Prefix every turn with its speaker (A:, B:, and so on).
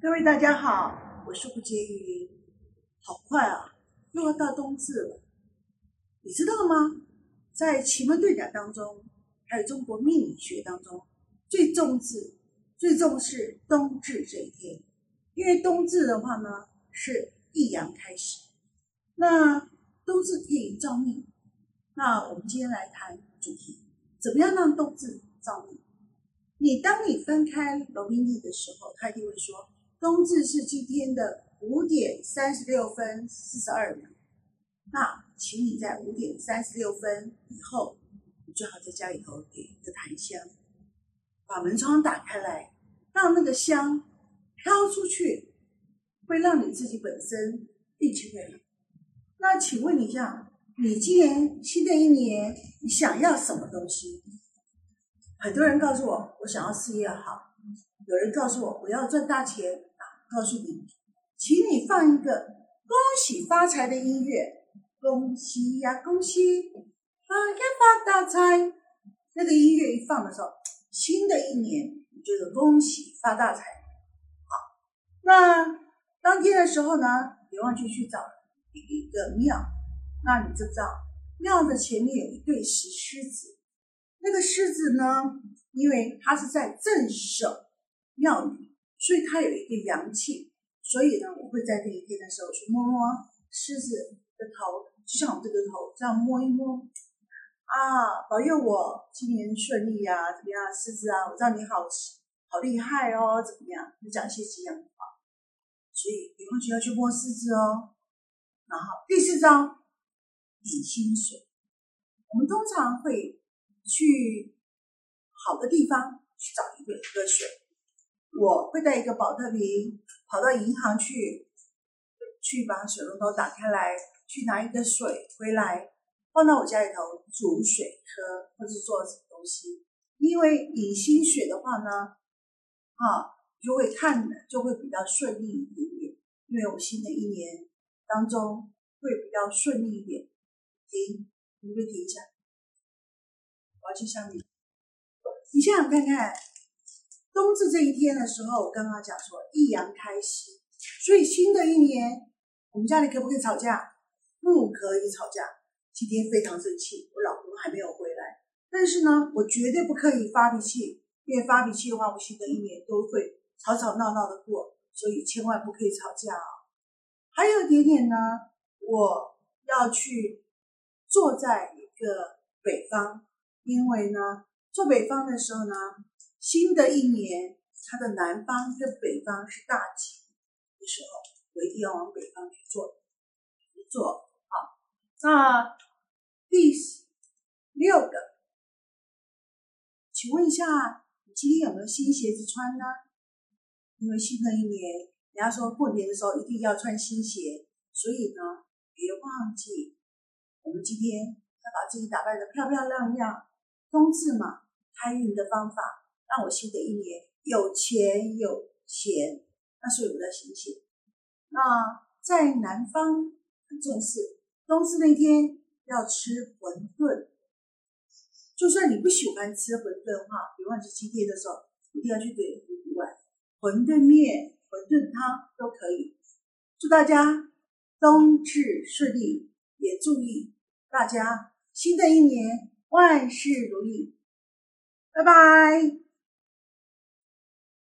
A: 各位大家好，我是胡婕妤。好快啊，又要到冬至了。你知道吗？在奇门遁甲当中，还有中国命理学当中，最重视、最重视冬至这一天。因为冬至的话呢，是一阳开始。那冬至可以照命。那我们今天来谈主题：怎么样让冬至照命？你当你翻开农民历的时候，他一定会说。冬至是今天的五点三十六分四十二秒，那请你在五点三十六分以后，你最好在家里头点一个檀香，把门窗打开来，让那个香飘出去，会让你自己本身运气会好。那请问一下，你今年新的一年你想要什么东西？很多人告诉我，我想要事业好；有人告诉我，我要赚大钱。告诉你，请你放一个恭喜发财的音乐，恭喜呀，恭喜发呀发大财。那个音乐一放的时候，新的一年你就是恭喜发大财。好，那当天的时候呢，别忘记去找一个庙。那你知不知道，庙的前面有一对石狮子？那个狮子呢，因为它是在镇守庙宇。所以它有一个阳气，所以呢，我会在这一天的时候去摸摸狮子的头，就像我这个头这样摸一摸，啊，保佑我今年顺利呀，怎么样，狮子啊，我知道你好好厉害哦，怎么样，就讲一些吉祥话。所以以后就要去摸狮子哦。然后第四招，点心水，我们通常会去好的地方去找一个喝水。我会带一个保特瓶跑到银行去，去把水龙头打开来，去拿一个水回来，放到我家里头煮水喝，或者做什么东西。因为饮心水的话呢，啊，就会看的就会比较顺利一点点。因为我新的一年当中会比较顺利一点。停，你可以停一下，而去下面。你想想看看。冬至这一天的时候，我刚刚讲说一阳开始，所以新的一年，我们家里可不可以吵架？不可以吵架。今天非常生气，我老公还没有回来，但是呢，我绝对不可以发脾气，因为发脾气的话，我新的一年都会吵吵闹闹的过，所以千万不可以吵架啊。还有一点点呢，我要去坐在一个北方，因为呢，做北方的时候呢。新的一年，它的南方跟北方是大吉的时候，我一定要往北方去做，去做好。那第六个，请问一下，你今天有没有新鞋子穿呢？因为新的一年，人家说过年的时候一定要穿新鞋，所以呢，别忘记，我们今天要把自己打扮的漂漂亮亮。冬至嘛，开运的方法。让我新的一年有钱有闲，那是我的心情。那在南方很重视冬至那天要吃馄饨，就算你不喜欢吃馄饨的话，别忘记今天的时候一定要去点一碗馄饨面、馄饨汤都可以。祝大家冬至顺利，也祝意大家新的一年万事如意。拜拜。